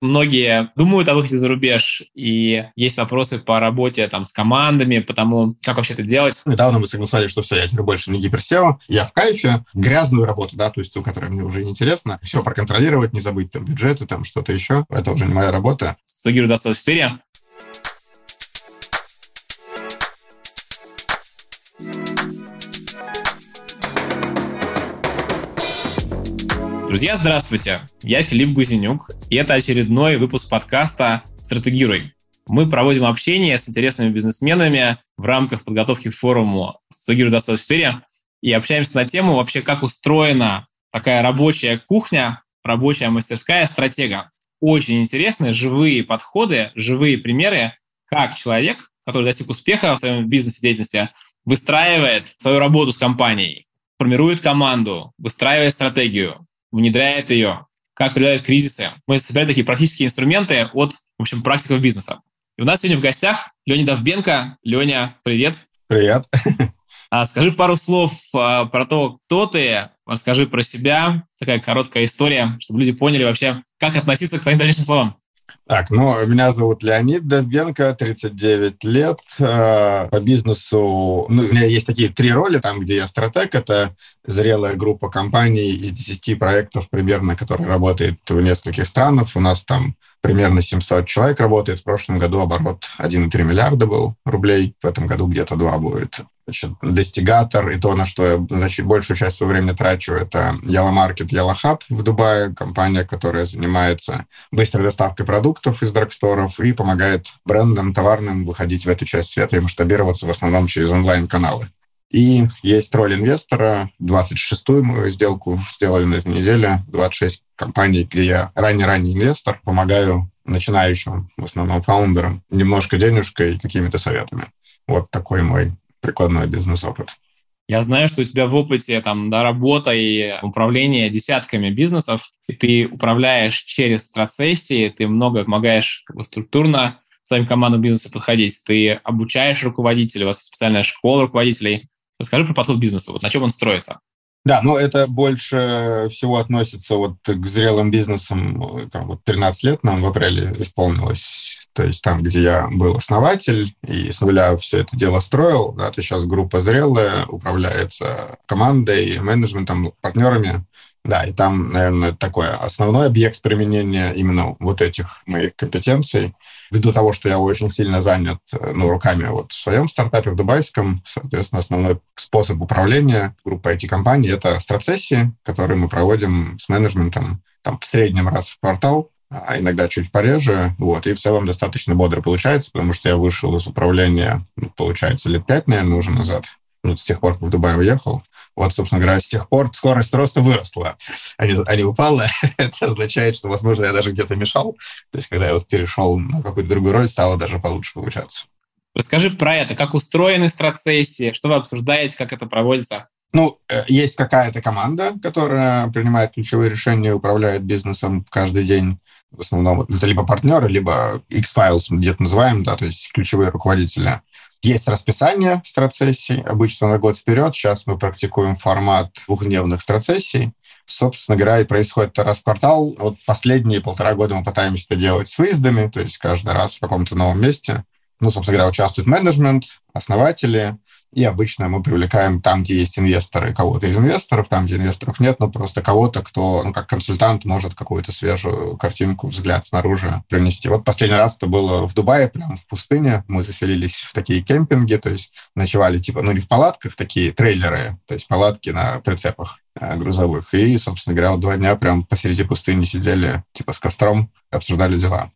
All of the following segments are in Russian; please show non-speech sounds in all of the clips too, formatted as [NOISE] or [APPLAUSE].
Многие думают о выходе за рубеж, и есть вопросы по работе там с командами, потому как вообще это делать. Недавно мы согласились, что все, я теперь больше не гиперсео, я в кайфе, грязную работу, да, то есть ту, которая мне уже неинтересна, все проконтролировать, не забыть там бюджеты, там что-то еще, это уже не моя работа. Сагиру 24. Друзья, здравствуйте! Я Филипп Гузенюк, и это очередной выпуск подкаста «Стратегируй». Мы проводим общение с интересными бизнесменами в рамках подготовки к форуму «Стратегируй 24» и общаемся на тему вообще, как устроена такая рабочая кухня, рабочая мастерская стратега. Очень интересные живые подходы, живые примеры, как человек, который достиг успеха в своем бизнесе-деятельности, выстраивает свою работу с компанией, формирует команду, выстраивает стратегию, внедряет ее, как преодолевает кризисы. Мы собираем такие практические инструменты от, в общем, практиков бизнеса. И у нас сегодня в гостях Леня Довбенко. Леня, привет. Привет. А скажи пару слов а, про то, кто ты, расскажи про себя, такая короткая история, чтобы люди поняли вообще, как относиться к твоим дальнейшим словам. Так, ну, меня зовут Леонид Довбенко, 39 лет. Э, по бизнесу, ну, у меня есть такие три роли, там, где я стратег, это зрелая группа компаний из 10 проектов примерно, которые работают в нескольких странах. У нас там примерно 700 человек работает. В прошлом году оборот 1,3 миллиарда был рублей. В этом году где-то 2 будет значит, достигатор, и то, на что я значит, большую часть своего времени трачу, это Yellow Market, Yellow Hub в Дубае, компания, которая занимается быстрой доставкой продуктов из драгсторов и помогает брендам товарным выходить в эту часть света и масштабироваться в основном через онлайн-каналы. И есть роль инвестора. 26-ю мою сделку сделали на этой неделе. 26 компаний, где я ранний-ранний инвестор, помогаю начинающим, в основном фаундерам, немножко денежкой и какими-то советами. Вот такой мой прикладной бизнес-опыт. Я знаю, что у тебя в опыте там, да, работа и управление десятками бизнесов, ты управляешь через стратсессии, ты много помогаешь как бы, структурно своим командам бизнеса подходить, ты обучаешь руководителей, у вас специальная школа руководителей. Расскажи про подход к бизнесу, вот на чем он строится. Да, ну это больше всего относится вот к зрелым бизнесам. Там, вот 13 лет нам в апреле исполнилось. То есть там, где я был основатель и с нуля все это дело строил, да, то сейчас группа зрелая, управляется командой, менеджментом, партнерами. Да, и там, наверное, такой основной объект применения именно вот этих моих компетенций. Ввиду того, что я очень сильно занят ну, руками вот в своем стартапе в дубайском, соответственно, основной способ управления группой IT-компаний — это страцессии, которые мы проводим с менеджментом там, в среднем раз в квартал, а иногда чуть пореже. Вот, и в целом достаточно бодро получается, потому что я вышел из управления, ну, получается, лет пять, наверное, уже назад ну, с тех пор, как в Дубай уехал. Вот, собственно говоря, с тех пор скорость роста выросла, а не, а не упала. [LAUGHS] Это означает, что, возможно, я даже где-то мешал. То есть, когда я вот перешел на какую-то другую роль, стало даже получше получаться. Расскажи про это. Как устроены страцессии? Что вы обсуждаете? Как это проводится? Ну, э, есть какая-то команда, которая принимает ключевые решения, управляет бизнесом каждый день. В основном это либо партнеры, либо X-Files, мы где-то называем, да, то есть ключевые руководители. Есть расписание страцессий, обычно на год вперед. Сейчас мы практикуем формат двухдневных страцессий. Собственно говоря, и происходит раз в квартал. Вот последние полтора года мы пытаемся это делать с выездами, то есть каждый раз в каком-то новом месте. Ну, собственно говоря, участвует менеджмент, основатели, и обычно мы привлекаем там, где есть инвесторы, кого-то из инвесторов, там, где инвесторов нет, но просто кого-то, кто, ну, как консультант, может какую-то свежую картинку, взгляд снаружи принести. Вот последний раз это было в Дубае, прямо в пустыне. Мы заселились в такие кемпинги, то есть ночевали, типа, ну, не в палатках, такие трейлеры, то есть палатки на прицепах э, грузовых. И, собственно говоря, вот два дня прям посреди пустыни сидели, типа, с костром, обсуждали дела.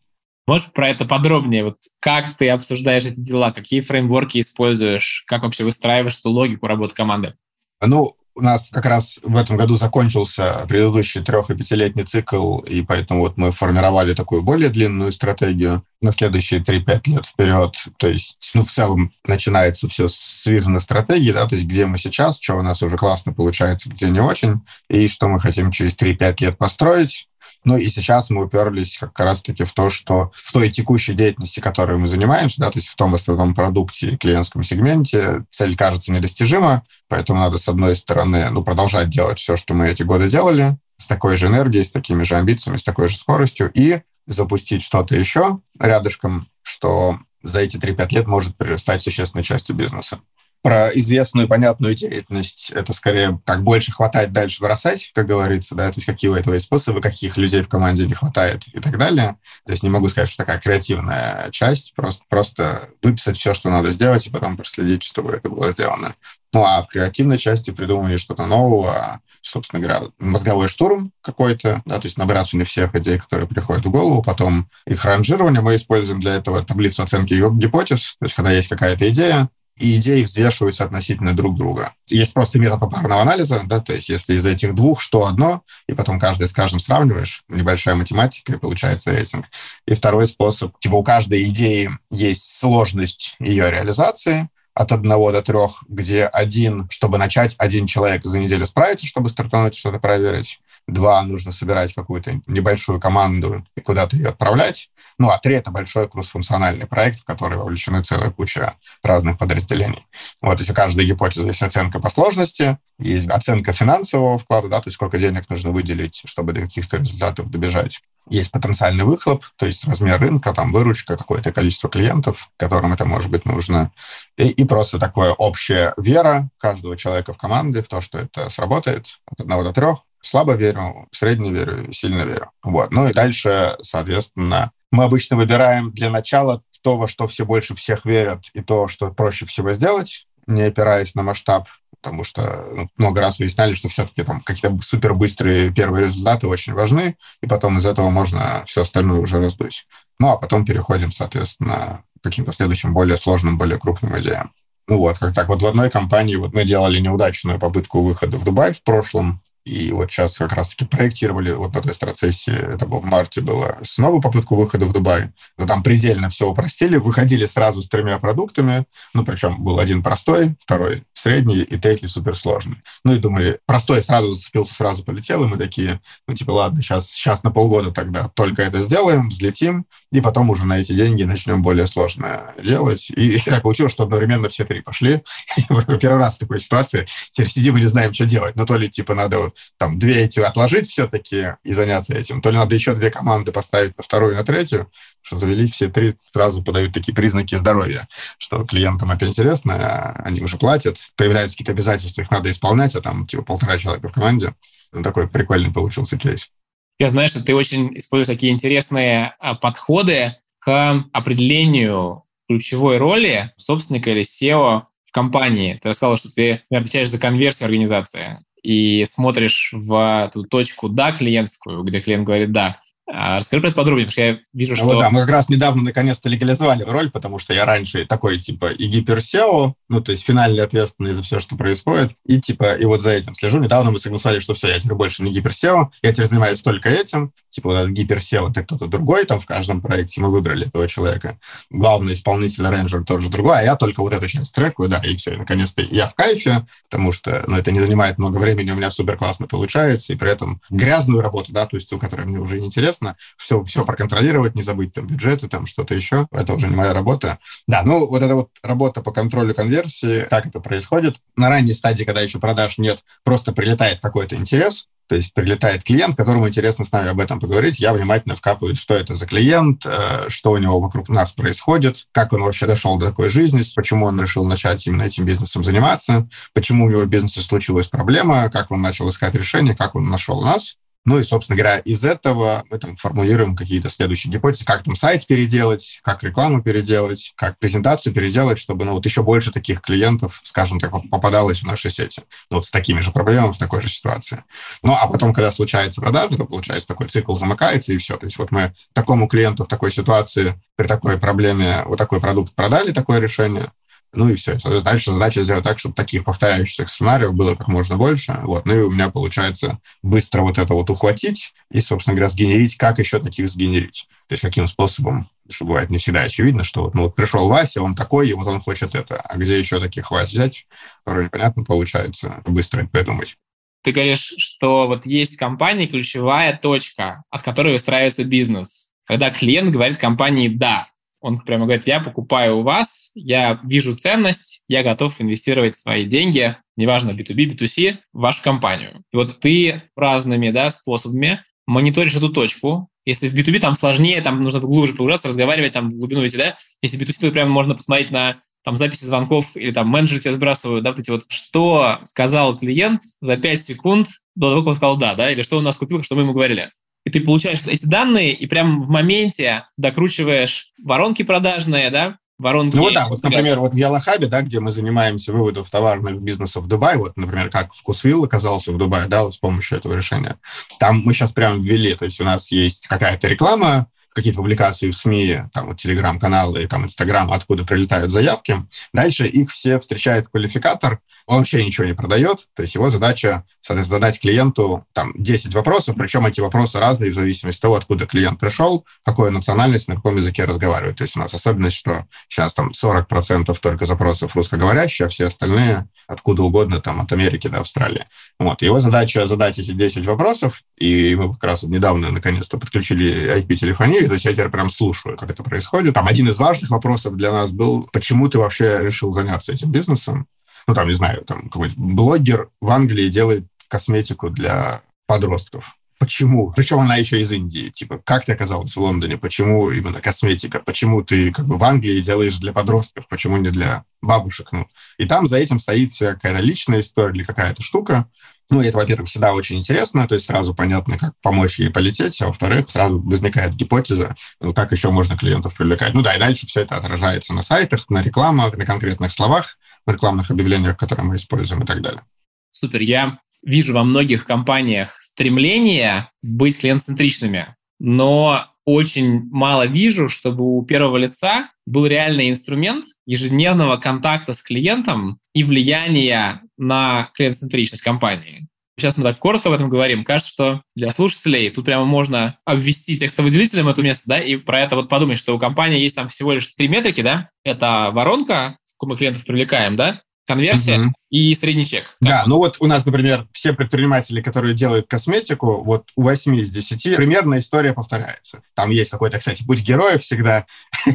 Можешь про это подробнее? Вот как ты обсуждаешь эти дела? Какие фреймворки используешь? Как вообще выстраиваешь эту логику работы команды? Ну, у нас как раз в этом году закончился предыдущий трех- и пятилетний цикл, и поэтому вот мы формировали такую более длинную стратегию на следующие 3-5 лет вперед. То есть, ну, в целом начинается все с вижена стратегии, да, то есть где мы сейчас, что у нас уже классно получается, где не очень, и что мы хотим через 3-5 лет построить. Ну и сейчас мы уперлись как раз-таки в то, что в той текущей деятельности, которой мы занимаемся, да, то есть в том основном продукте клиентском сегменте, цель кажется недостижима, поэтому надо, с одной стороны, ну, продолжать делать все, что мы эти годы делали, с такой же энергией, с такими же амбициями, с такой же скоростью, и запустить что-то еще рядышком, что за эти 3-5 лет может стать существенной частью бизнеса про известную понятную деятельность, это скорее как больше хватать, дальше бросать, как говорится, да, то есть какие у этого есть способы, каких людей в команде не хватает и так далее. То есть не могу сказать, что такая креативная часть, просто, просто выписать все, что надо сделать, и потом проследить, чтобы это было сделано. Ну, а в креативной части придумали что-то нового, собственно говоря, мозговой штурм какой-то, да, то есть набрасывание всех идей, которые приходят в голову, потом их ранжирование мы используем для этого таблицу оценки гипотез, то есть когда есть какая-то идея, и идеи взвешиваются относительно друг друга. Есть просто метод попарного анализа, да, то есть если из этих двух что одно, и потом каждый с каждым сравниваешь, небольшая математика, и получается рейтинг. И второй способ, типа у каждой идеи есть сложность ее реализации, от одного до трех, где один, чтобы начать, один человек за неделю справится, чтобы стартануть, что-то проверить. Два, нужно собирать какую-то небольшую команду и куда-то ее отправлять. Ну, а три — это большой кроссфункциональный проект, в который вовлечены целая куча разных подразделений. Вот, у каждой гипотезы есть оценка по сложности, есть оценка финансового вклада, да, то есть сколько денег нужно выделить, чтобы до каких-то результатов добежать. Есть потенциальный выхлоп, то есть размер рынка, там выручка, какое-то количество клиентов, которым это может быть нужно. И, и просто такое общая вера каждого человека в команде в то, что это сработает от одного до трех. Слабо верю, средне верю, сильно верю. Вот. Ну и дальше, соответственно, мы обычно выбираем для начала то, во что все больше всех верят, и то, что проще всего сделать, не опираясь на масштаб, потому что ну, много раз выясняли, что все-таки там какие-то супер быстрые первые результаты очень важны, и потом из этого можно все остальное уже раздуть. Ну, а потом переходим, соответственно, к каким-то следующим более сложным, более крупным идеям. Ну вот, как так вот в одной компании вот мы делали неудачную попытку выхода в Дубай в прошлом, и вот сейчас как раз-таки проектировали вот на той страцессии, это было в марте было, снова попытку выхода в Дубай. Но там предельно все упростили, выходили сразу с тремя продуктами, ну, причем был один простой, второй средний и третий суперсложный. Ну, и думали, простой сразу зацепился, сразу полетел, и мы такие, ну, типа, ладно, сейчас, сейчас на полгода тогда только это сделаем, взлетим, и потом уже на эти деньги начнем более сложное делать. И, и [LAUGHS] так получилось, что одновременно все три пошли. [LAUGHS] Первый раз в такой ситуации. Теперь сидим и не знаем, что делать. Ну, то ли, типа, надо там две эти отложить все-таки и заняться этим, то ли надо еще две команды поставить на вторую и на третью, что завели все три, сразу подают такие признаки здоровья, что клиентам это интересно, они уже платят, появляются какие-то обязательства, их надо исполнять, а там типа полтора человека в команде. Ну, такой прикольный получился кейс. Я знаю, что ты очень используешь такие интересные а, подходы к определению ключевой роли собственника или SEO в компании. Ты рассказал, что ты отвечаешь за конверсию организации и смотришь в эту точку «да» клиентскую, где клиент говорит «да», а расскажи про это подробнее, потому что я вижу, ну, что... Вот, да, мы как раз недавно наконец-то легализовали роль, потому что я раньше такой, типа, и гиперсео, ну, то есть финальный ответственный за все, что происходит, и, типа, и вот за этим слежу. Недавно мы согласовали, что все, я теперь больше не гиперсео, я теперь занимаюсь только этим, типа, вот этот гиперсео, это кто-то другой там в каждом проекте, мы выбрали этого человека. Главный исполнитель, рейнджер тоже другой, а я только вот эту часть трекаю, да, и все, и наконец-то я в кайфе, потому что, ну, это не занимает много времени, у меня супер классно получается, и при этом грязную работу, да, то есть ту, которая мне уже не интересна, интересно, все, все проконтролировать, не забыть там бюджеты, там что-то еще. Это уже не моя работа. Да, ну вот эта вот работа по контролю конверсии, как это происходит. На ранней стадии, когда еще продаж нет, просто прилетает какой-то интерес, то есть прилетает клиент, которому интересно с нами об этом поговорить. Я внимательно вкапываю, что это за клиент, э, что у него вокруг нас происходит, как он вообще дошел до такой жизни, почему он решил начать именно этим бизнесом заниматься, почему у него в бизнесе случилась проблема, как он начал искать решение, как он нашел нас. Ну и, собственно говоря, из этого мы там формулируем какие-то следующие гипотезы, как там сайт переделать, как рекламу переделать, как презентацию переделать, чтобы ну, вот еще больше таких клиентов, скажем так, попадалось в наши сети. Ну, вот с такими же проблемами в такой же ситуации. Ну, а потом, когда случается продажа, то, получается, такой цикл замыкается, и все. То есть вот мы такому клиенту в такой ситуации, при такой проблеме, вот такой продукт продали, такое решение, ну и все. Дальше задача сделать так, чтобы таких повторяющихся сценариев было как можно больше. Вот. Ну и у меня получается быстро вот это вот ухватить и, собственно говоря, сгенерить, как еще таких сгенерить. То есть каким способом, что бывает не всегда очевидно, что вот, ну, вот пришел Вася, он такой, и вот он хочет это. А где еще таких Вась взять? Порой непонятно получается быстро это придумать. Ты говоришь, что вот есть в компании ключевая точка, от которой выстраивается бизнес. Когда клиент говорит компании «да», он прямо говорит, я покупаю у вас, я вижу ценность, я готов инвестировать свои деньги, неважно, B2B, B2C, в вашу компанию. И вот ты разными да, способами мониторишь эту точку, Если в B2B там сложнее, там нужно глубже погружаться, разговаривать там глубину эти, да? Если B2C, то прямо можно посмотреть на там записи звонков или там менеджеры тебе сбрасывают, да, вот эти вот, что сказал клиент за 5 секунд до того, как он сказал да, да, или что он нас купил, что мы ему говорили. И ты получаешь эти данные и прям в моменте докручиваешь воронки продажные, да, воронки. Ну вот да, вот, например, вот в Ялахабе, да, где мы занимаемся выводом товарных бизнесов в Дубай, вот, например, как Вкусвилл оказался в Дубае, да, вот с помощью этого решения. Там мы сейчас прям ввели, то есть у нас есть какая-то реклама, какие-то публикации в СМИ, там вот телеграм-каналы, там Инстаграм, откуда прилетают заявки. Дальше их все встречает квалификатор, он вообще ничего не продает, то есть его задача, задать клиенту там 10 вопросов, причем эти вопросы разные в зависимости от того, откуда клиент пришел, какой национальность, на каком языке разговаривает. То есть у нас особенность, что сейчас там 40% только запросов русскоговорящие, а все остальные откуда угодно, там от Америки до Австралии. Вот. Его задача задать эти 10 вопросов, и мы как раз вот недавно наконец-то подключили IP-телефонию, то есть я теперь прям слушаю, как это происходит. Там один из важных вопросов для нас был, почему ты вообще решил заняться этим бизнесом? Ну, там, не знаю, там какой-нибудь блогер в Англии делает косметику для подростков. Почему? Причем она еще из Индии. Типа, как ты оказалась в Лондоне? Почему именно косметика? Почему ты как бы в Англии делаешь для подростков? Почему не для бабушек? Ну, и там за этим стоит вся какая-то личная история или какая-то штука. Ну, это, во-первых, всегда очень интересно, то есть сразу понятно, как помочь ей полететь, а во-вторых, сразу возникает гипотеза, ну, как еще можно клиентов привлекать. Ну да, и дальше все это отражается на сайтах, на рекламах, на конкретных словах, в рекламных объявлениях, которые мы используем и так далее. Супер. Я вижу во многих компаниях стремление быть клиент-центричными, но очень мало вижу, чтобы у первого лица был реальный инструмент ежедневного контакта с клиентом и влияния на клиент-центричность компании. Сейчас мы так коротко об этом говорим. Кажется, что для слушателей тут прямо можно обвести текстовыделителем это место, да, и про это вот подумать, что у компании есть там всего лишь три метрики, да, это воронка, мы клиентов привлекаем, да, конверсия угу. и средний чек. Да, ну вот у нас, например, все предприниматели, которые делают косметику, вот у 8 из 10 примерно история повторяется. Там есть какой-то, кстати, путь героя всегда,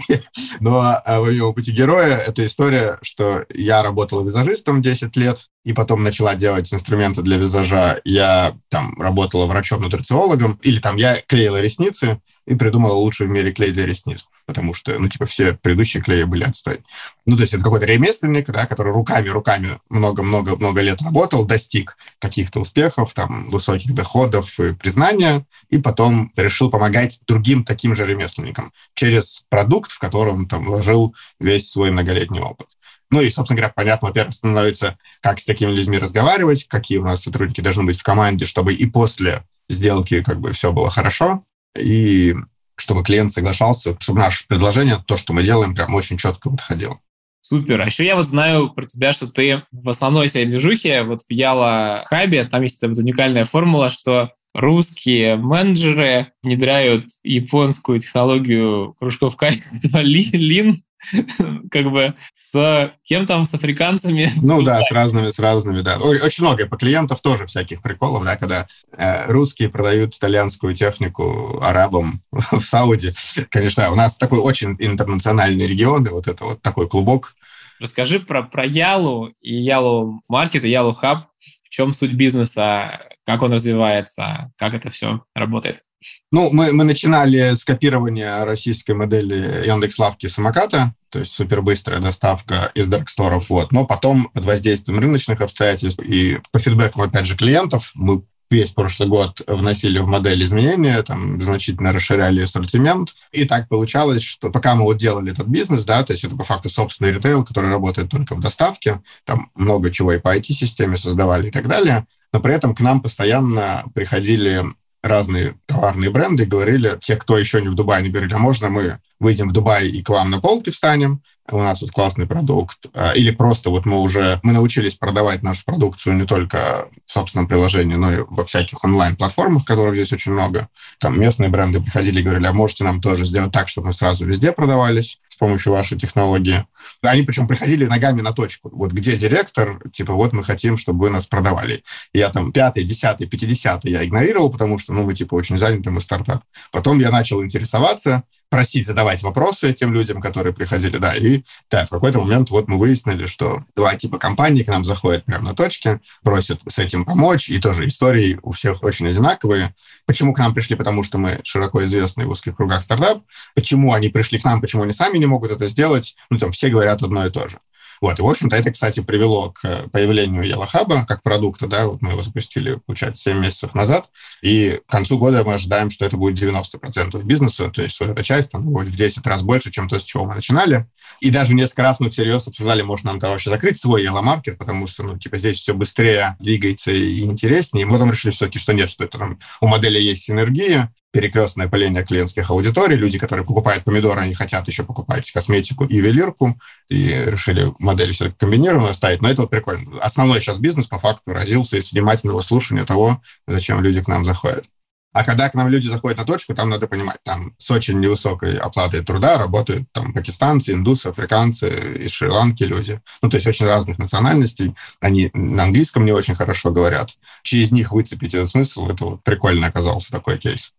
[LAUGHS] но а, во время пути героя это история, что я работал визажистом 10 лет, и потом начала делать инструменты для визажа. Я там работала врачом-нутрициологом, или там я клеила ресницы, и придумала лучший в мире клей для ресниц, потому что, ну, типа, все предыдущие клеи были отстой. Ну, то есть это какой-то ремесленник, да, который руками-руками много-много-много лет работал, достиг каких-то успехов, там, высоких доходов и признания, и потом решил помогать другим таким же ремесленникам через продукт, в котором там вложил весь свой многолетний опыт. Ну и, собственно говоря, понятно, во-первых, становится, как с такими людьми разговаривать, какие у нас сотрудники должны быть в команде, чтобы и после сделки как бы все было хорошо и чтобы клиент соглашался, чтобы наше предложение, то, что мы делаем, прям очень четко подходило. Супер. А еще я вот знаю про тебя, что ты в основной своей движухе, вот в Яла Хабе, там есть вот уникальная формула, что русские менеджеры внедряют японскую технологию кружков качества [LAUGHS] Лин [LAUGHS] как бы с кем там, с африканцами. [LAUGHS] Ну да, с [LAUGHS] разными, с разными, да. Очень много по клиентов тоже всяких приколов, да, когда э, русские продают итальянскую технику арабам в Сауди. Конечно, у нас такой очень интернациональный регион, и вот это вот такой клубок. Расскажи про, про Ялу и Ялу Маркет, и Ялу Хаб. В чем суть бизнеса, как он развивается, как это все работает? Ну, мы, мы начинали с копирования российской модели Яндекс.Лавки самоката, то есть супербыстрая доставка из дарксторов, вот. Но потом под воздействием рыночных обстоятельств и по фидбэку, опять же, клиентов мы весь прошлый год вносили в модель изменения, там значительно расширяли ассортимент. И так получалось, что пока мы вот делали этот бизнес, да, то есть это по факту собственный ритейл, который работает только в доставке, там много чего и по IT-системе создавали и так далее, но при этом к нам постоянно приходили разные товарные бренды говорили, те, кто еще не в Дубае, они говорили, а можно мы выйдем в Дубай и к вам на полке встанем, у нас вот классный продукт, а, или просто вот мы уже, мы научились продавать нашу продукцию не только в собственном приложении, но и во всяких онлайн-платформах, которых здесь очень много. Там местные бренды приходили и говорили, а можете нам тоже сделать так, чтобы мы сразу везде продавались с помощью вашей технологии. Они причем приходили ногами на точку. Вот где директор, типа, вот мы хотим, чтобы вы нас продавали. Я там пятый, десятый, пятидесятый я игнорировал, потому что, ну, вы, типа, очень заняты, мы стартап. Потом я начал интересоваться, просить задавать вопросы тем людям, которые приходили, да, и да, в какой-то момент вот мы выяснили, что два типа компаний к нам заходят прямо на точке, просят с этим помочь, и тоже истории у всех очень одинаковые. Почему к нам пришли? Потому что мы широко известный в узких кругах стартап. Почему они пришли к нам, почему они сами не могут это сделать? Ну, там все говорят одно и то же. Вот, и, в общем-то, это, кстати, привело к появлению Yellow как продукта, да, вот мы его запустили, получается, 7 месяцев назад, и к концу года мы ожидаем, что это будет 90% бизнеса, то есть вот эта часть там будет в 10 раз больше, чем то, с чего мы начинали. И даже несколько раз мы всерьез обсуждали, может нам вообще закрыть свой Yellow потому что, ну, типа, здесь все быстрее двигается и интереснее. И мы потом решили все-таки, что нет, что это там у модели есть синергия, перекрестное пыление клиентских аудиторий. Люди, которые покупают помидоры, они хотят еще покупать косметику и ювелирку, и решили модель все комбинированную ставить. Но это вот прикольно. Основной сейчас бизнес по факту родился из внимательного слушания того, зачем люди к нам заходят. А когда к нам люди заходят на точку, там надо понимать, там с очень невысокой оплатой труда работают там пакистанцы, индусы, африканцы, из Шри-Ланки люди. Ну, то есть очень разных национальностей. Они на английском не очень хорошо говорят. Через них выцепить этот смысл, это вот прикольно оказался такой кейс.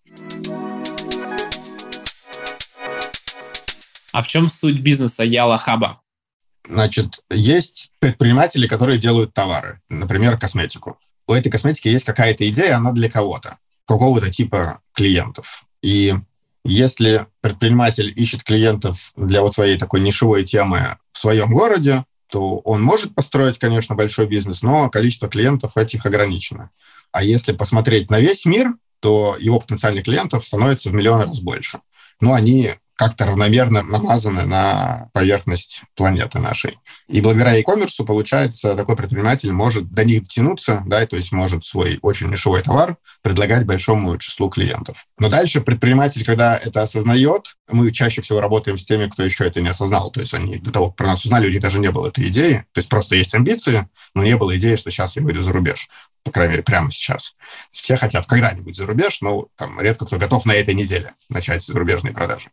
А в чем суть бизнеса Яла Хаба? Значит, есть предприниматели, которые делают товары, например, косметику. У этой косметики есть какая-то идея, она для кого-то, какого-то типа клиентов. И если предприниматель ищет клиентов для вот своей такой нишевой темы в своем городе, то он может построить, конечно, большой бизнес, но количество клиентов этих ограничено. А если посмотреть на весь мир, то его потенциальных клиентов становится в миллион раз больше. Но они как-то равномерно намазаны на поверхность планеты нашей. И благодаря e-commerce, получается, такой предприниматель может до них тянуться, да, то есть может свой очень нишевой товар предлагать большому числу клиентов. Но дальше предприниматель, когда это осознает, мы чаще всего работаем с теми, кто еще это не осознал. То есть они до того, как про нас узнали, у них даже не было этой идеи. То есть просто есть амбиции, но не было идеи, что сейчас я выйду за рубеж по крайней мере, прямо сейчас. Все хотят когда-нибудь за рубеж, но там редко кто готов на этой неделе начать зарубежные продажи.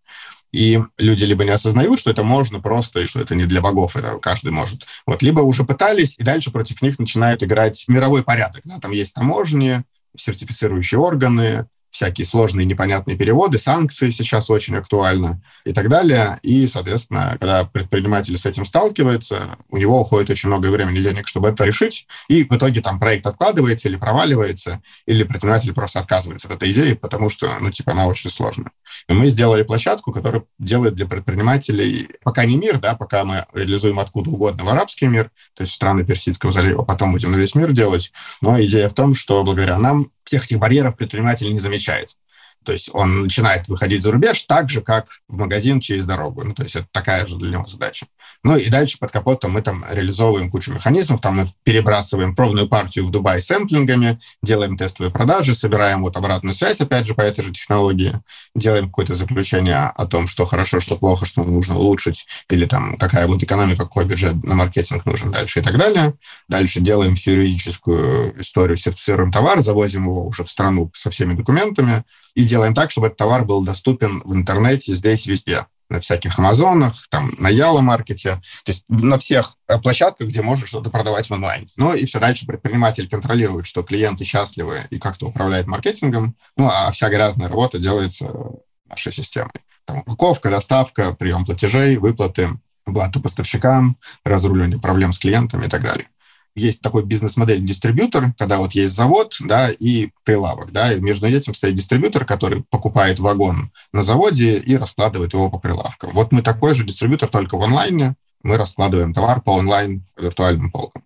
И люди либо не осознают, что это можно просто, и что это не для богов, это каждый может. Вот, либо уже пытались, и дальше против них начинают играть мировой порядок. Да? Там есть таможни, сертифицирующие органы, всякие сложные непонятные переводы, санкции сейчас очень актуальны и так далее. И, соответственно, когда предприниматель с этим сталкивается, у него уходит очень много времени и денег, чтобы это решить, и в итоге там проект откладывается или проваливается, или предприниматель просто отказывается от этой идеи, потому что, ну, типа, она очень сложная. И мы сделали площадку, которая делает для предпринимателей, пока не мир, да, пока мы реализуем откуда угодно в арабский мир, то есть страны Персидского залива, потом будем на весь мир делать, но идея в том, что благодаря нам всех этих барьеров предприниматель не замечает. То есть он начинает выходить за рубеж так же, как в магазин через дорогу. Ну, то есть это такая же для него задача. Ну и дальше под капотом мы там реализовываем кучу механизмов. Там мы перебрасываем пробную партию в Дубай сэмплингами, делаем тестовые продажи, собираем вот обратную связь, опять же, по этой же технологии, делаем какое-то заключение о том, что хорошо, что плохо, что нужно улучшить, или там какая будет экономика, какой бюджет на маркетинг нужен дальше и так далее. Дальше делаем всю юридическую историю, сертифицируем товар, завозим его уже в страну со всеми документами, и делаем так, чтобы этот товар был доступен в интернете здесь везде на всяких Амазонах, там, на Яло-маркете, то есть на всех э, площадках, где можно что-то продавать в онлайн. Ну и все дальше предприниматель контролирует, что клиенты счастливы и как-то управляет маркетингом, ну а вся грязная работа делается нашей системой. Там, упаковка, доставка, прием платежей, выплаты, оплата поставщикам, разруливание проблем с клиентами и так далее есть такой бизнес-модель дистрибьютор, когда вот есть завод, да, и прилавок, да, и между этим стоит дистрибьютор, который покупает вагон на заводе и раскладывает его по прилавкам. Вот мы такой же дистрибьютор, только в онлайне, мы раскладываем товар по онлайн виртуальным полкам.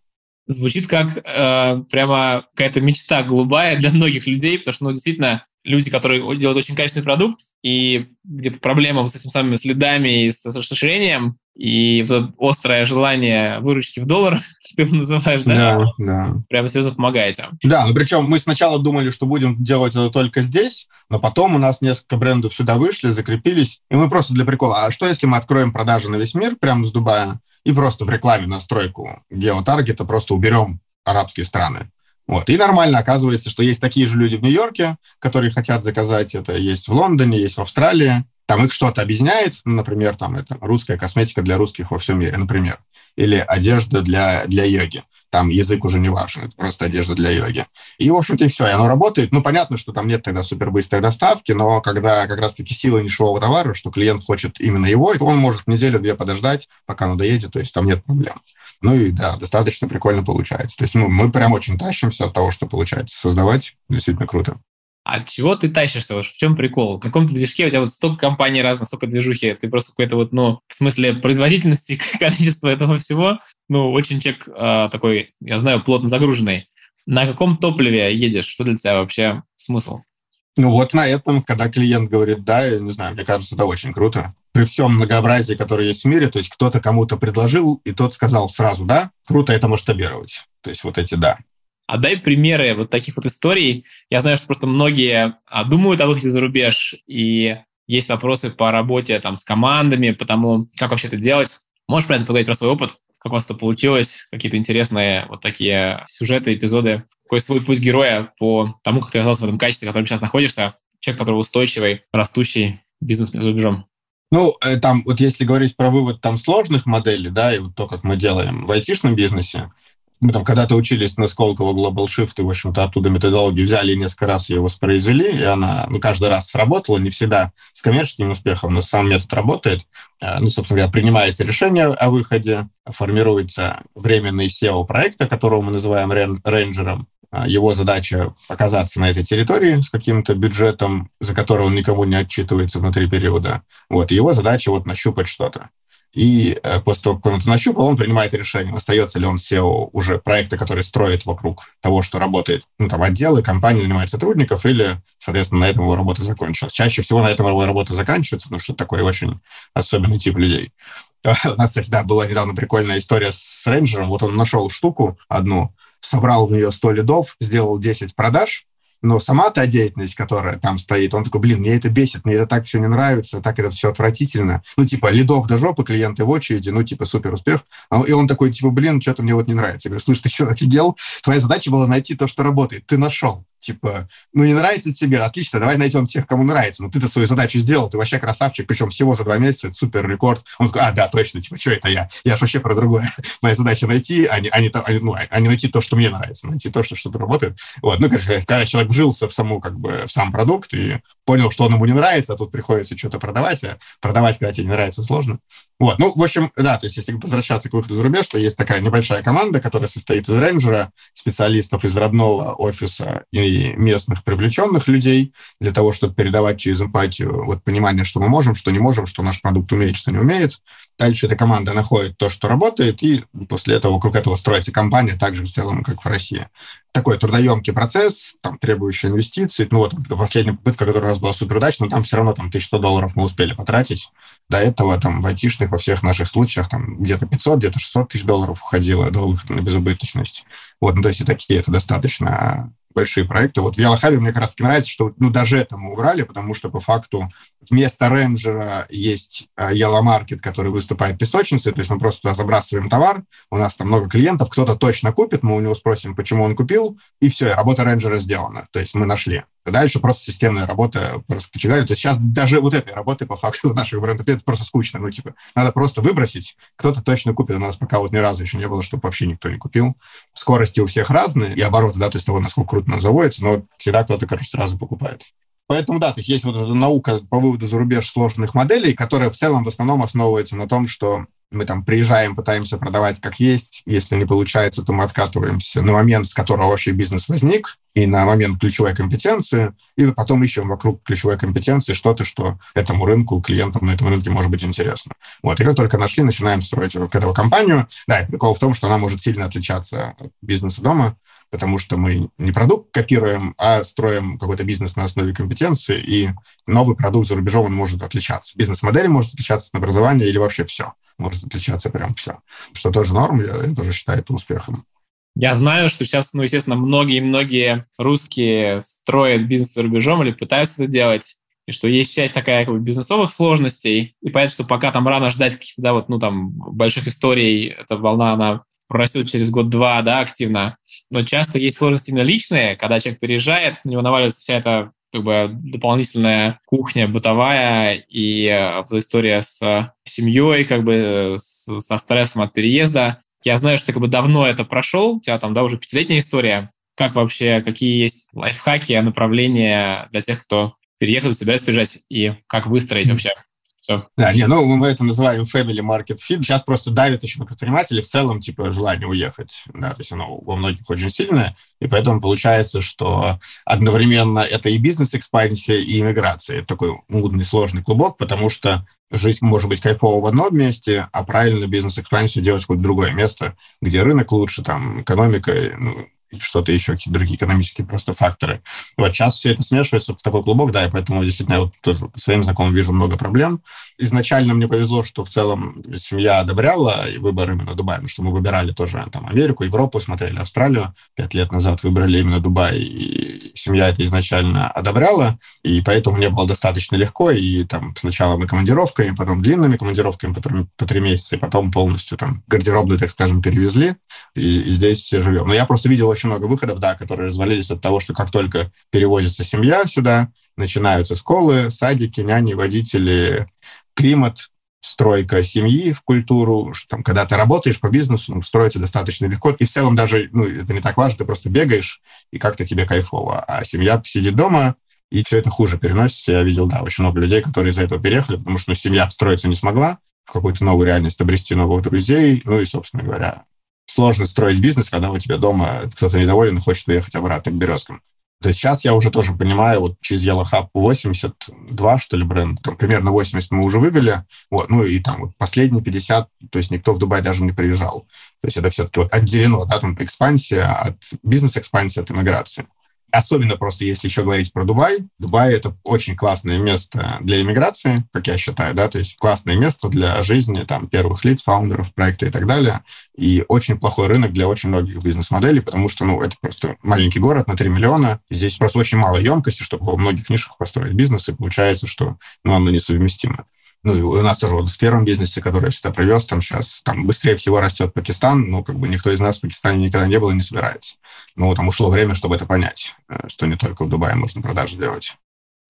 Звучит как э, прямо какая-то мечта голубая для многих людей, потому что, ну, действительно, люди, которые делают очень качественный продукт, и где проблема с этими самыми следами и с расширением, и вот острое желание выручки в доллар, [LAUGHS] что ты его называешь, да? Да, да. Прямо серьезно помогаете. Да, ну причем мы сначала думали, что будем делать это только здесь, но потом у нас несколько брендов сюда вышли, закрепились, и мы просто для прикола, а что если мы откроем продажи на весь мир прямо с Дубая и просто в рекламе настройку геотаргета просто уберем арабские страны? Вот. И нормально оказывается, что есть такие же люди в Нью-Йорке, которые хотят заказать это, есть в Лондоне, есть в Австралии. Там их что-то объединяет, ну, например, там это русская косметика для русских во всем мире, например, или одежда для, для йоги. там язык уже не важен, это просто одежда для йоги. И, в общем-то, и все, и оно работает. Ну, понятно, что там нет тогда супербыстрой доставки, но когда как раз-таки сила нишевого товара, что клиент хочет именно его, он может неделю-две подождать, пока оно доедет, то есть там нет проблем. Ну и да, достаточно прикольно получается. То есть ну, мы прям очень тащимся от того, что получается создавать. Действительно круто. От чего ты тащишься? Вот в чем прикол? В каком-то движке у тебя вот столько компаний разных, столько движухи, ты просто какой-то вот, ну, в смысле производительности, [LAUGHS] количества этого всего, ну, очень человек э, такой, я знаю, плотно загруженный. На каком топливе едешь? Что для тебя вообще смысл? Ну вот на этом, когда клиент говорит «да», я не знаю, мне кажется, это очень круто. При всем многообразии, которое есть в мире, то есть кто-то кому-то предложил, и тот сказал сразу «да», круто это масштабировать. То есть вот эти «да». А дай примеры вот таких вот историй. Я знаю, что просто многие а, думают о выходе за рубеж, и есть вопросы по работе там с командами, по тому, как вообще это делать. Можешь про это поговорить, про свой опыт? Как у вас это получилось? Какие-то интересные вот такие сюжеты, эпизоды? Какой свой путь героя по тому, как ты оказался в этом качестве, в котором сейчас находишься? Человек, который устойчивый, растущий бизнес за рубежом. Ну, э, там, вот если говорить про вывод там сложных моделей, да, и вот то, как мы делаем в айтишном бизнесе, мы там когда-то учились на Сколково Global Shift, и, в общем-то, оттуда методологию взяли и несколько раз ее воспроизвели, и она, ну, каждый раз сработала, не всегда с коммерческим успехом, но сам метод работает. Э, ну, собственно говоря, принимается решение о выходе, формируется временный SEO проекта, которого мы называем рейнджером, э, его задача оказаться на этой территории с каким-то бюджетом, за который он никому не отчитывается внутри периода. Вот, его задача вот нащупать что-то. И э, после того, как он это нащупал, он принимает решение, остается ли он SEO уже проекта, который строит вокруг того, что работает, ну, там, отделы, компании нанимает сотрудников, или, соответственно, на этом его работа закончилась. Чаще всего на этом его работа заканчивается, потому что такой очень особенный тип людей. [LAUGHS] У нас, кстати, да, была недавно прикольная история с рейнджером. Вот он нашел штуку одну, собрал в нее 100 лидов, сделал 10 продаж, но сама та деятельность, которая там стоит, он такой, блин, мне это бесит, мне это так все не нравится, так это все отвратительно. Ну, типа, лидов до жопы, клиенты в очереди, ну, типа, супер успех. А и он такой, типа, блин, что-то мне вот не нравится. Я говорю, слушай, ты что, офигел? Твоя задача была найти то, что работает. Ты нашел типа, ну, не нравится тебе, отлично, давай найдем тех, кому нравится. Ну, ты-то свою задачу сделал, ты вообще красавчик, причем всего за два месяца, это супер рекорд. Он такой, а, да, точно, типа, что это я? Я же вообще про другое. [LAUGHS] Моя задача найти, а не, а, не, а, ну, а не найти то, что мне нравится, найти то, что что-то работает. Вот, ну, короче, когда человек вжился в саму, как бы, в сам продукт и понял, что он ему не нравится, а тут приходится что-то продавать, а продавать, когда тебе не нравится, сложно. Вот, ну, в общем, да, то есть если возвращаться к выходу за рубеж, то есть такая небольшая команда, которая состоит из рейнджера, специалистов из родного офиса и местных привлеченных людей для того, чтобы передавать через эмпатию вот понимание, что мы можем, что не можем, что наш продукт умеет, что не умеет. Дальше эта команда находит то, что работает, и после этого вокруг этого строится компания, так же в целом, как в России такой трудоемкий процесс, там, требующий инвестиций. Ну вот последняя попытка, которая у нас была супер удачной, но там все равно там 1100 долларов мы успели потратить. До этого там в айтишных во всех наших случаях там где-то 500, где-то 600 тысяч долларов уходило до выхода на безубыточность. Вот, ну то есть и такие это достаточно большие проекты. Вот в Ялахабе мне как раз таки нравится, что ну, даже это мы убрали, потому что по факту вместо рейнджера есть Market, который выступает песочницей, то есть мы просто туда забрасываем товар, у нас там много клиентов, кто-то точно купит, мы у него спросим, почему он купил, и все, работа рейнджера сделана, то есть мы нашли. Дальше просто системная работа раскочегарию. То есть сейчас даже вот этой работы по факту наших брендов это просто скучно. Ну, типа, надо просто выбросить. Кто-то точно купит. У нас пока вот ни разу еще не было, чтобы вообще никто не купил. Скорости у всех разные, и обороты, да, то есть того, насколько круто нам заводится, но всегда кто-то, короче, сразу покупает. Поэтому, да, то есть есть вот эта наука по выводу за рубеж сложных моделей, которая в целом в основном основывается на том, что мы там приезжаем, пытаемся продавать как есть. Если не получается, то мы откатываемся на момент, с которого вообще бизнес возник, и на момент ключевой компетенции, и потом ищем вокруг ключевой компетенции что-то, что этому рынку, клиентам на этом рынке может быть интересно. Вот, и как только нашли, начинаем строить вокруг этого компанию. Да, и прикол в том, что она может сильно отличаться от бизнеса дома, потому что мы не продукт копируем, а строим какой-то бизнес на основе компетенции, и новый продукт за рубежом он может отличаться. Бизнес-модель может отличаться от образования или вообще все. Может отличаться прям все. Что тоже норм, я, я тоже считаю это успехом. Я знаю, что сейчас, ну, естественно, многие-многие русские строят бизнес за рубежом или пытаются это делать, и что есть часть такая как бы, бизнесовых сложностей, и понятно, что пока там рано ждать каких-то, да, вот, ну, там, больших историй, эта волна, она прорастет через год-два, да, активно. Но часто есть сложности именно личные, когда человек переезжает, на него наваливается вся эта как бы дополнительная кухня бытовая и э, история с семьей, как бы с, со стрессом от переезда. Я знаю, что ты как бы давно это прошел, у тебя там, да, уже пятилетняя история. Как вообще, какие есть лайфхаки, направления для тех, кто переехал, собирается приезжать, и как выстроить вообще все. Да, не, ну мы это называем family market fit. Сейчас просто давит еще на предпринимателей в целом, типа, желание уехать. Да, то есть оно у многих очень сильное, и поэтому получается, что одновременно это и бизнес-экспансия, и иммиграция. Это такой мудный, сложный клубок, потому что жизнь может быть кайфово в одном месте, а правильно бизнес-экспансию делать в какое-то другое место, где рынок лучше, там, экономика, ну, что-то еще, какие-то другие экономические просто факторы. Вот сейчас все это смешивается в такой клубок, да, и поэтому действительно я вот тоже по своим знакомым вижу много проблем. Изначально мне повезло, что в целом семья одобряла выбор именно Дубая, потому что мы выбирали тоже там Америку, Европу, смотрели Австралию. Пять лет назад выбрали именно Дубай, и семья это изначально одобряла, и поэтому мне было достаточно легко, и там сначала мы командировками, потом длинными командировками по три, по три месяца, и потом полностью там гардеробную, так скажем, перевезли, и, и здесь живем. Но я просто видел очень много выходов, да, которые развалились от того, что как только перевозится семья сюда, начинаются школы, садики, няни, водители, климат, стройка семьи в культуру, что там, когда ты работаешь по бизнесу, ну, строится достаточно легко. И в целом даже, ну, это не так важно, ты просто бегаешь, и как-то тебе кайфово. А семья сидит дома, и все это хуже переносится. Я видел, да, очень много людей, которые из-за этого переехали, потому что ну, семья встроиться не смогла, в какую-то новую реальность обрести новых друзей, ну и, собственно говоря, сложно строить бизнес, когда у тебя дома кто-то недоволен и хочет уехать обратно к березкам. То есть сейчас я уже тоже понимаю, вот через Yellow Hub 82, что ли, бренд, там примерно 80 мы уже вывели, вот, ну и там вот последние 50, то есть никто в Дубай даже не приезжал. То есть это все-таки вот отделено, да, там экспансия от бизнес-экспансия от иммиграции. Особенно просто если еще говорить про Дубай. Дубай — это очень классное место для иммиграции, как я считаю, да, то есть классное место для жизни там первых лиц, фаундеров проекта и так далее. И очень плохой рынок для очень многих бизнес-моделей, потому что, ну, это просто маленький город на 3 миллиона. Здесь просто очень мало емкости, чтобы во многих нишах построить бизнес, и получается, что, ну, оно несовместимо. Ну, и у нас тоже вот в первом бизнесе, который я сюда привез, там сейчас там быстрее всего растет Пакистан, ну, как бы никто из нас в Пакистане никогда не был и не собирается. Ну, там ушло время, чтобы это понять, э, что не только в Дубае можно продажи делать.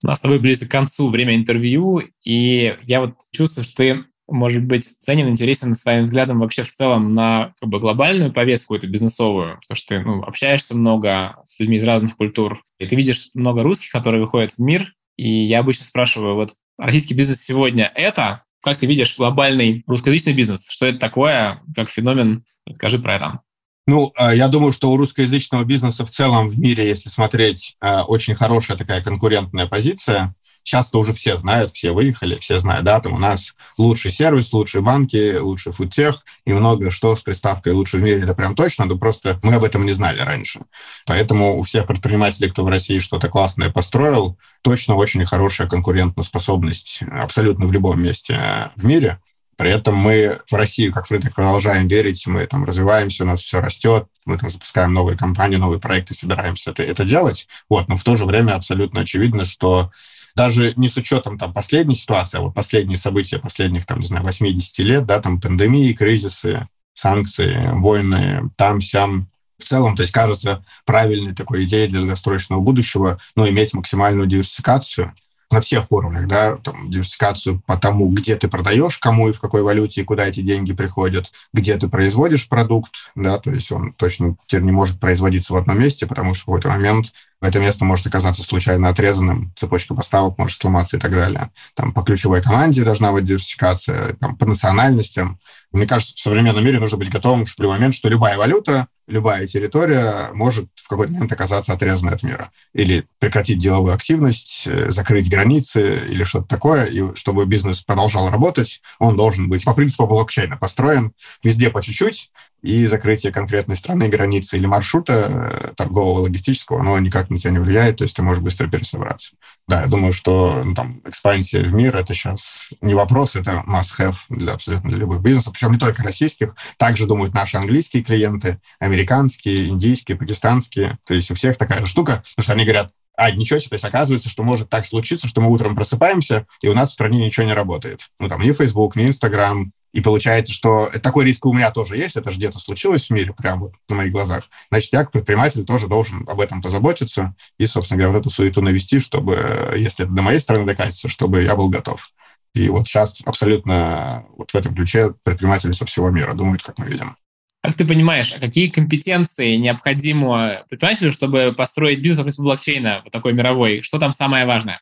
У нас с тобой близко к концу время интервью, и я вот чувствую, что ты, может быть, ценен, интересен своим взглядом вообще в целом на как бы, глобальную повестку эту бизнесовую, потому что ты ну, общаешься много с людьми из разных культур, и ты видишь много русских, которые выходят в мир, и я обычно спрашиваю, вот российский бизнес сегодня это, как ты видишь глобальный русскоязычный бизнес? Что это такое, как феномен? Скажи про это. Ну, а, я думаю, что у русскоязычного бизнеса в целом в мире, если смотреть, а, очень хорошая такая конкурентная позиция. Часто уже все знают, все выехали, все знают, да, там у нас лучший сервис, лучшие банки, лучший фудтех и много что с приставкой «лучший в мире» это прям точно, но просто мы об этом не знали раньше. Поэтому у всех предпринимателей, кто в России что-то классное построил, точно очень хорошая конкурентоспособность абсолютно в любом месте в мире. При этом мы в Россию, как в рынок, продолжаем верить, мы там развиваемся, у нас все растет, мы там запускаем новые компании, новые проекты, собираемся это, это делать. Вот, но в то же время абсолютно очевидно, что даже не с учетом там последней ситуации, а вот последние события последних, там, не знаю, 80 лет, да, там пандемии, кризисы, санкции, войны, там, сям, в целом, то есть кажется правильной такой идеей для долгосрочного будущего, ну, иметь максимальную диверсификацию, на всех уровнях, да, там, диверсификацию по тому, где ты продаешь, кому и в какой валюте, и куда эти деньги приходят, где ты производишь продукт, да, то есть он точно теперь не может производиться в одном месте, потому что в какой-то момент это место может оказаться случайно отрезанным, цепочка поставок может сломаться и так далее. Там по ключевой команде должна быть диверсификация, там, по национальностям. Мне кажется, в современном мире нужно быть готовым в любой момент, что любая валюта, любая территория может в какой-то момент оказаться отрезанной от мира. Или прекратить деловую активность, э, закрыть границы или что-то такое. И чтобы бизнес продолжал работать, он должен быть по принципу блокчейна построен везде по чуть-чуть, и закрытие конкретной страны, границы или маршрута э, торгового, логистического, оно никак на тебя не влияет, то есть ты можешь быстро пересобраться. Да, я думаю, что ну, там экспансия в мир — это сейчас не вопрос, это must-have для абсолютно для любых бизнесов, причем не только российских, также думают наши английские клиенты, американские, индийские, пакистанские, то есть у всех такая же штука, потому что они говорят, а, ничего себе, то есть оказывается, что может так случиться, что мы утром просыпаемся, и у нас в стране ничего не работает. Ну, там, ни Facebook, ни Instagram, и получается, что такой риск у меня тоже есть, это же где-то случилось в мире, прямо вот на моих глазах. Значит, я как предприниматель тоже должен об этом позаботиться и, собственно говоря, вот эту суету навести, чтобы, если это до моей стороны докатится, чтобы я был готов. И вот сейчас абсолютно вот в этом ключе предприниматели со всего мира думают, как мы видим. Как ты понимаешь, а какие компетенции необходимы предпринимателю, чтобы построить бизнес вокруг блокчейна, вот такой мировой? Что там самое важное?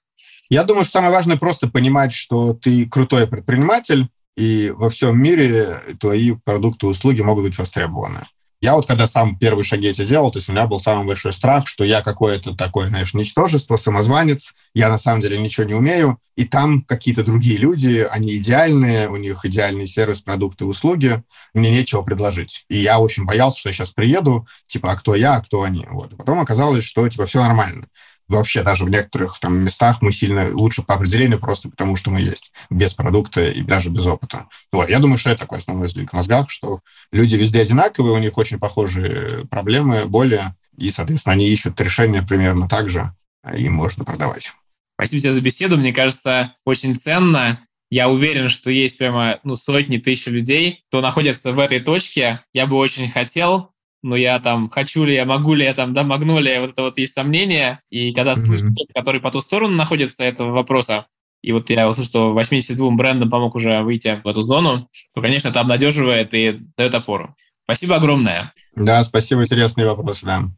Я думаю, что самое важное просто понимать, что ты крутой предприниматель, и во всем мире твои продукты и услуги могут быть востребованы. Я вот когда сам первые шаги эти делал, то есть у меня был самый большой страх, что я какое-то такое, знаешь, ничтожество, самозванец, я на самом деле ничего не умею, и там какие-то другие люди, они идеальные, у них идеальный сервис, продукты, услуги, мне нечего предложить. И я очень боялся, что я сейчас приеду, типа, а кто я, а кто они. Вот. Потом оказалось, что, типа, все нормально вообще даже в некоторых там местах мы сильно лучше по определению просто потому, что мы есть без продукта и даже без опыта. Вот. Я думаю, что это такой основной сдвиг в мозгах, что люди везде одинаковые, у них очень похожие проблемы, боли, и, соответственно, они ищут решения примерно так же, и им можно продавать. Спасибо тебе за беседу. Мне кажется, очень ценно. Я уверен, что есть прямо ну, сотни тысяч людей, кто находится в этой точке. Я бы очень хотел но я там, хочу ли я, могу ли я там, да, могу ли я, вот это вот есть сомнение. И когда mm-hmm. слышу который по ту сторону находится этого вопроса, и вот я услышал, что 82 брендам помог уже выйти в эту зону, то, конечно, это обнадеживает и дает опору. Спасибо огромное. Да, спасибо, интересный вопрос, да.